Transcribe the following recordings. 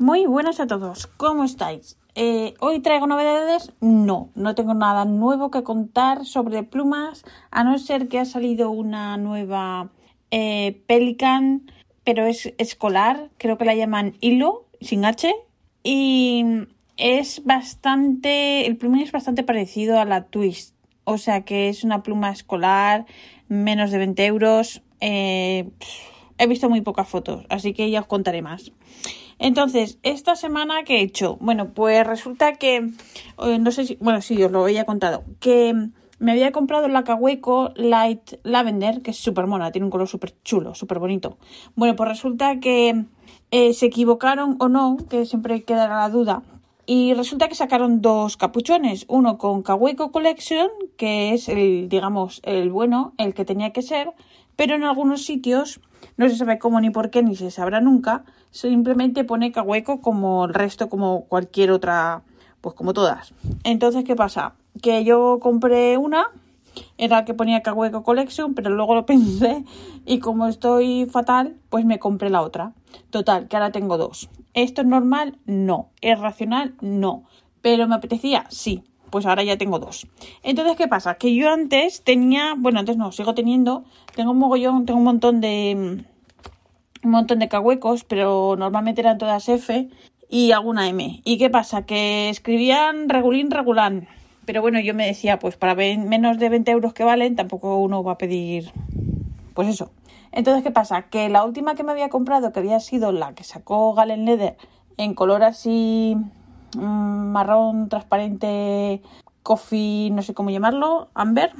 Muy buenas a todos, ¿cómo estáis? Eh, ¿Hoy traigo novedades? No, no tengo nada nuevo que contar sobre plumas, a no ser que ha salido una nueva eh, Pelican, pero es escolar, creo que la llaman Hilo, sin H, y es bastante, el plumín es bastante parecido a la Twist, o sea que es una pluma escolar, menos de 20 euros, eh, he visto muy pocas fotos, así que ya os contaré más. Entonces, esta semana que he hecho, bueno, pues resulta que, eh, no sé si, bueno, sí, os lo había contado, que me había comprado la Cahueco Light Lavender, que es súper mona, tiene un color súper chulo, súper bonito. Bueno, pues resulta que eh, se equivocaron o no, que siempre queda la duda. Y resulta que sacaron dos capuchones, uno con Cahueco Collection, que es el, digamos, el bueno, el que tenía que ser, pero en algunos sitios no se sabe cómo ni por qué ni se sabrá nunca, simplemente pone Cahueco como el resto, como cualquier otra, pues como todas. Entonces, ¿qué pasa? Que yo compré una, era que ponía Cahueco Collection, pero luego lo pensé y como estoy fatal, pues me compré la otra. Total, que ahora tengo dos. ¿Esto es normal? No. ¿Es racional? No. ¿Pero me apetecía? Sí pues ahora ya tengo dos. Entonces, ¿qué pasa? Que yo antes tenía, bueno, antes no, sigo teniendo, tengo un mogollón, tengo un montón de, un montón de cahuecos, pero normalmente eran todas F y alguna M. ¿Y qué pasa? Que escribían regulín, regulán. Pero bueno, yo me decía, pues para menos de 20 euros que valen, tampoco uno va a pedir, pues eso. Entonces, ¿qué pasa? Que la última que me había comprado, que había sido la que sacó Galen Leather en color así marrón transparente, coffee, no sé cómo llamarlo, amber.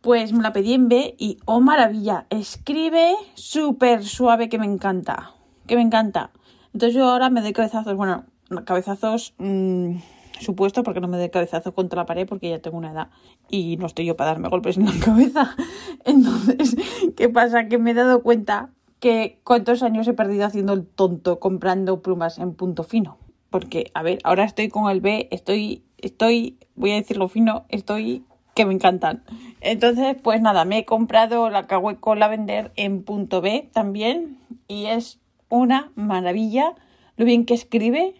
Pues me la pedí en B y, oh maravilla, escribe súper suave que me encanta, que me encanta. Entonces yo ahora me doy cabezazos, bueno, cabezazos mmm, supuesto porque no me doy cabezazo contra la pared porque ya tengo una edad y no estoy yo para darme golpes en la cabeza. Entonces, ¿qué pasa? Que me he dado cuenta que cuántos años he perdido haciendo el tonto comprando plumas en punto fino porque, a ver, ahora estoy con el B, estoy, estoy, voy a decirlo fino, estoy que me encantan. Entonces, pues nada, me he comprado la Cahueco Lavender en punto B también y es una maravilla lo bien que escribe,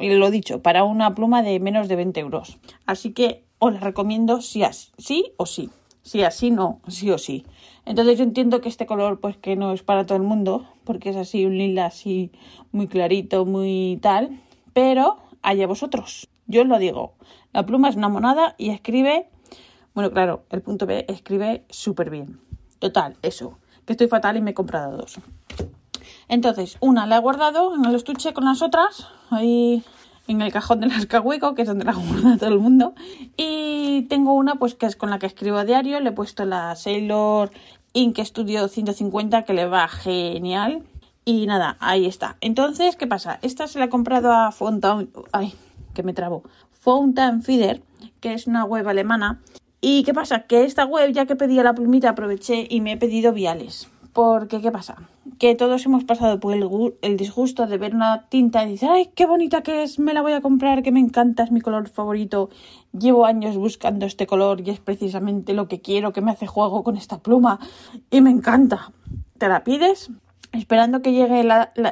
lo dicho, para una pluma de menos de 20 euros. Así que os la recomiendo sí, sí o sí. Sí, así no, sí o sí. Entonces yo entiendo que este color pues que no es para todo el mundo, porque es así un lila así muy clarito, muy tal pero allá vosotros. Yo os lo digo, la pluma es una monada y escribe, bueno, claro, el punto B escribe súper bien. Total, eso, que estoy fatal y me he comprado dos. Entonces, una la he guardado en el estuche con las otras, ahí en el cajón de las cahueco, que es donde la guarda todo el mundo. Y tengo una, pues que es con la que escribo a diario. Le he puesto la Sailor Ink Studio 150, que le va genial. Y nada, ahí está. Entonces, ¿qué pasa? Esta se la he comprado a Fountain... Ay, que me trabo. Fountain Feeder, que es una web alemana. ¿Y qué pasa? Que esta web, ya que pedía la plumita, aproveché y me he pedido viales. Porque, ¿qué pasa? Que todos hemos pasado por el, disgusto de ver una tinta y decir, ¡ay, qué bonita que es! Me la voy a comprar, que me encanta, es mi color favorito. Llevo años buscando este color y es precisamente lo que quiero, que me hace juego con esta pluma y me encanta. Te la pides, esperando que llegue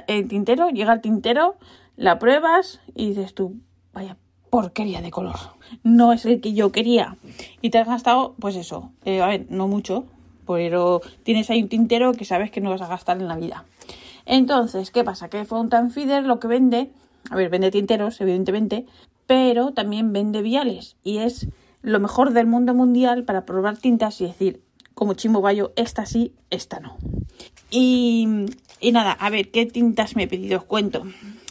el tintero, llega el tintero, la pruebas y dices tú, vaya porquería de color. No es el que yo quería. Y te has gastado, pues eso, eh, a ver, no mucho, pero tienes ahí un tintero que sabes que no vas a gastar en la vida. Entonces, ¿qué pasa? Que Fountain Feeder lo que vende, a ver, vende tinteros, evidentemente, pero también vende viales. Y es lo mejor del mundo mundial para probar tintas y decir, como Chimbo Bayo, esta sí, esta no. Y, nada, a ver, ¿qué tintas me he pedido? Os cuento.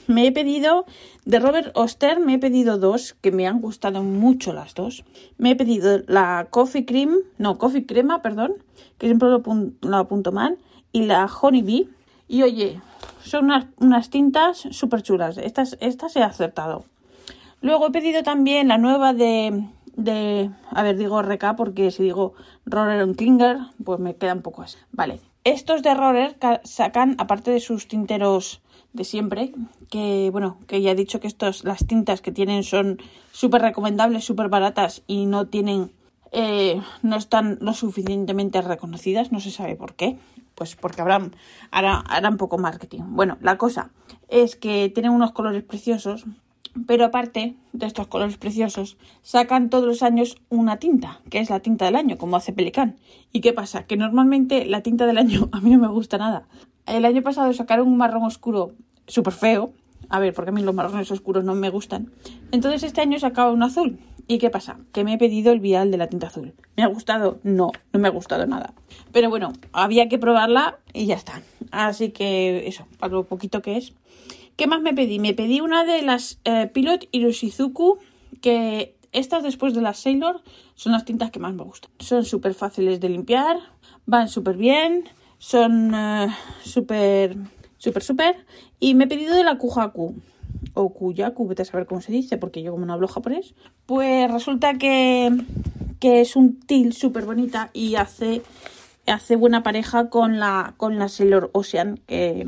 Me he pedido de Robert Oster, me he pedido dos que me han gustado mucho las dos. Me he pedido la Coffee Cream, no, Coffee Crema, perdón, que siempre lo, apunto mal, y la Honey Bee. Y oye, son unas, tintas súper chulas. Estas, estas he acertado. Luego he pedido también la nueva de, a ver, digo RK porque si digo Roller Klinger, pues me queda un poco así. Vale, estos de Roller sacan, aparte de sus tinteros de siempre, que bueno, que ya he dicho que estos, las tintas que tienen son súper recomendables, súper baratas y no tienen, eh, no están lo suficientemente reconocidas, no se sabe por qué, pues porque habrán, hará, harán poco marketing. Bueno, la cosa es que tienen unos colores preciosos, pero aparte de estos colores preciosos, sacan todos los años una tinta, que es la tinta del año, como hace Pelicán. ¿Y qué pasa? Que normalmente la tinta del año a mí no me gusta nada. El año pasado sacaron un marrón oscuro súper feo. A ver, porque a mí los marrones oscuros no me gustan. Entonces este año sacaba un azul. ¿Y qué pasa? Que me he pedido el vial de la tinta azul. ¿Me ha gustado? No, no me ha gustado nada. Pero bueno, había que probarla y ya está. Así que eso, para lo poquito que es. ¿Qué más me pedí? Me pedí una de las eh, Pilot Hiroshizuku, que estas después de las Sailor son las tintas que más me gustan. Son súper fáciles de limpiar, van súper bien, son uh, súper, súper, súper. Y me he pedido de la Kujaku o Kuyaku, vete a saber cómo se dice, porque yo como no hablo japonés, pues resulta que, que es un til súper bonita y hace, hace buena pareja con la, con la Sailor Ocean, que,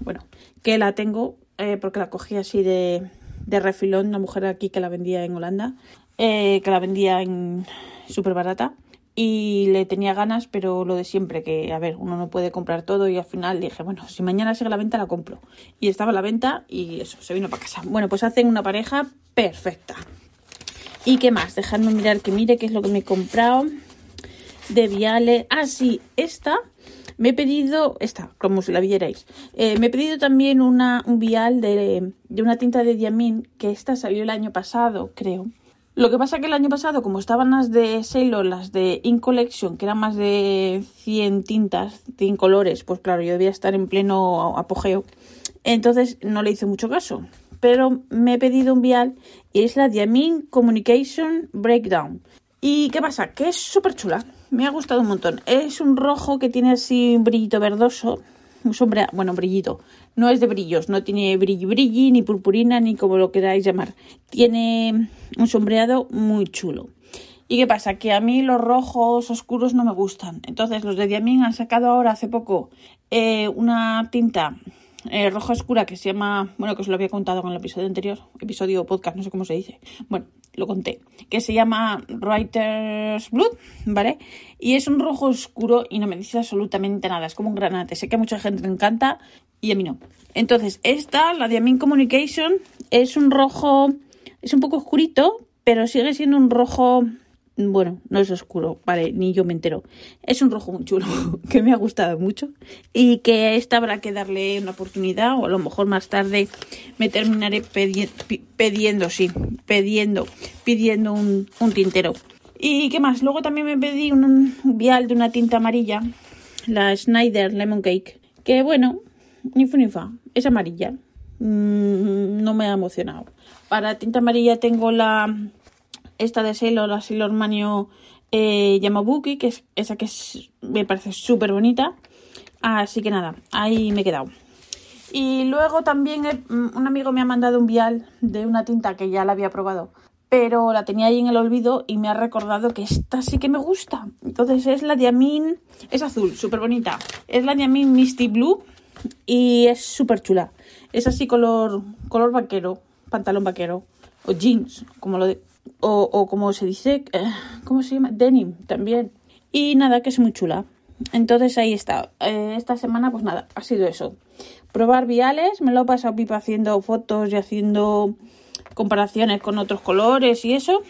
bueno, que la tengo eh, porque la cogí así de, de refilón, una mujer aquí que la vendía en Holanda, eh, que la vendía en súper barata y le tenía ganas, pero lo de siempre, que a ver, uno no puede comprar todo y al final dije, bueno, si mañana sigue la venta la compro. Y estaba a la venta y eso, se vino para casa. Bueno, pues hacen una pareja perfecta. ¿Y qué más? Dejadme mirar que mire qué es lo que me he comprado de viales. Ah, sí, esta me he pedido, esta, como si la vierais, eh, me he pedido también una, un vial de, de una tinta de diamín, que esta salió el año pasado, creo. Lo que pasa que el año pasado, como estaban las de Sailor, las de In Collection, que eran más de 100 tintas, 100 colores, pues claro, yo debía estar en pleno apogeo. Entonces no le hice mucho caso. Pero me he pedido un vial y es la Diamine Communication Breakdown. ¿Y qué pasa? Que es súper chula. Me ha gustado un montón. Es un rojo que tiene así un brillito verdoso. Un sombra, bueno, brillito no es de brillos, no tiene brilli brilli, ni purpurina, ni como lo queráis llamar. Tiene un sombreado muy chulo. ¿Y qué pasa? Que a mí los rojos oscuros no me gustan. Entonces los de Diamín han sacado ahora hace poco eh, una tinta eh, roja oscura que se llama, bueno, que os lo había contado en el episodio anterior, episodio podcast, no sé cómo se dice. Bueno, lo conté, que se llama Writer's Blood, ¿vale? Y es un rojo oscuro y no me dice absolutamente nada, es como un granate. Sé que a mucha gente le encanta, y a mí no. Entonces, esta, la Diamine Communication, es un rojo, es un poco oscurito, pero sigue siendo un rojo, bueno, no es oscuro, vale, ni yo me entero. Es un rojo muy chulo, que me ha gustado mucho y que esta habrá que darle una oportunidad o a lo mejor más tarde me terminaré pidiendo, sí, pidiendo, pidiendo un, tintero. ¿Y qué más? Luego también me pedí un vial de una tinta amarilla, la Schneider Lemon Cake, que bueno, ni fu ni fa. Es amarilla. Mm, no me ha emocionado. Para tinta amarilla tengo la esta de Sailor, la Sailor Manio eh, Yamabuki, que es esa que me parece súper bonita. Así que nada, ahí me he quedado. Y luego también mm, un amigo me ha mandado un vial de una tinta que ya la había probado, pero la tenía ahí en el olvido y me ha recordado que esta sí que me gusta. Entonces es la Diamine, es azul, súper bonita. Es la Diamine Misty Blue y es súper chula. Es así color, color vaquero, pantalón vaquero o jeans, como lo de, o, como se dice, eh, ¿cómo se llama? Denim también. Y nada, que es muy chula. Entonces ahí está. Eh, esta semana, pues nada, ha sido eso. Probar viales, me lo he pasado pipa haciendo fotos y haciendo comparaciones con otros colores y eso.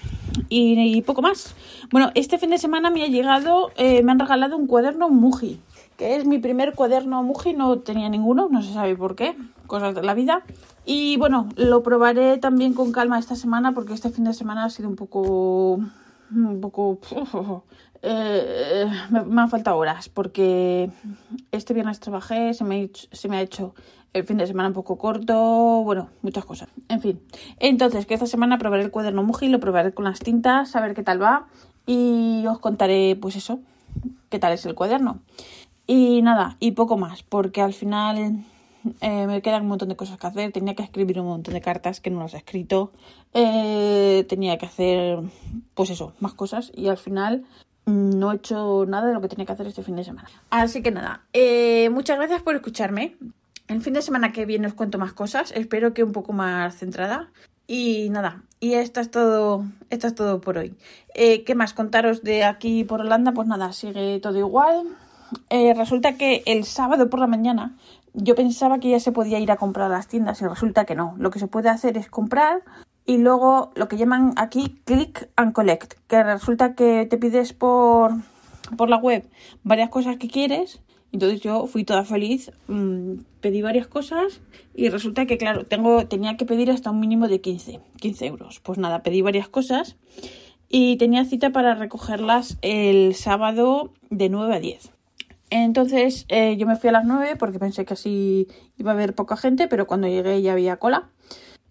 Y, poco más. Bueno, este fin de semana me ha llegado, eh, me han regalado un cuaderno Muji que es mi primer cuaderno Muji, no tenía ninguno, no se sabe por qué, cosas de la vida. Y bueno, lo probaré también con calma esta semana porque este fin de semana ha sido un poco... un poco... Eh, me, me, han faltado horas porque este viernes trabajé, se me, se me ha hecho el fin de semana un poco corto, bueno, muchas cosas. En fin, entonces que esta semana probaré el cuaderno Muji, lo probaré con las tintas, a ver qué tal va y os contaré pues eso, qué tal es el cuaderno. Y nada, y poco más, porque al final eh, me quedan un montón de cosas que hacer. Tenía que escribir un montón de cartas que no las he escrito. Eh, tenía que hacer, pues eso, más cosas. Y al final mm, no he hecho nada de lo que tenía que hacer este fin de semana. Así que nada, eh, muchas gracias por escucharme. El fin de semana que viene os cuento más cosas. Espero que un poco más centrada. Y nada, y esto es todo, esto es todo por hoy. ¿Qué más contaros de aquí por Holanda? Pues nada, sigue todo igual. resulta que el sábado por la mañana yo pensaba que ya se podía ir a comprar a las tiendas y resulta que no. Lo que se puede hacer es comprar y luego lo que llaman aquí click and collect, que resulta que te pides por, por la web varias cosas que quieres. Entonces yo fui toda feliz, mmm, pedí varias cosas y resulta que, claro, tengo, tenía que pedir hasta un mínimo de 15, 15 euros. Pues nada, pedí varias cosas y tenía cita para recogerlas el sábado de 9 a 10. Entonces eh, yo me fui a las 9 porque pensé que así iba a haber poca gente, pero cuando llegué ya había cola.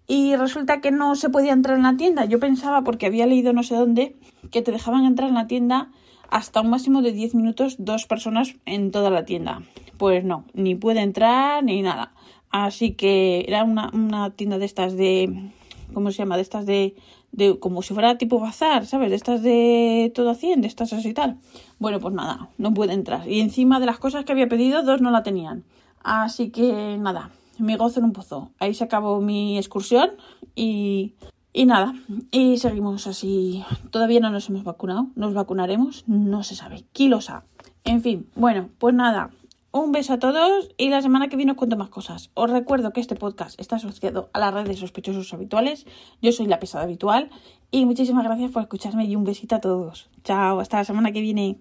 Y resulta que no se podía entrar en la tienda. Yo pensaba, porque había leído no sé dónde, que te dejaban entrar en la tienda hasta un máximo de 10 minutos, dos personas en toda la tienda. Pues no, ni puede entrar ni nada. Así que era una, una tienda de estas de... ¿Cómo se llama? De estas de de como si fuera tipo bazar, ¿sabes? De estas de todo a 100, de estas así y tal. Bueno, pues nada, no puede entrar. Y encima de las cosas que había pedido, dos no la tenían. Así que nada, me gozo en un pozo. Ahí se acabó mi excursión y, y nada, y seguimos así. Todavía no nos hemos vacunado, nos vacunaremos, no se sabe. Kilosa. En fin, bueno, pues nada, un beso a todos y la semana que viene os cuento más cosas. Os recuerdo que este podcast está asociado a la red de sospechosos habituales. Yo soy la pesada habitual y muchísimas gracias por escucharme y un besito a todos. Chao, hasta la semana que viene.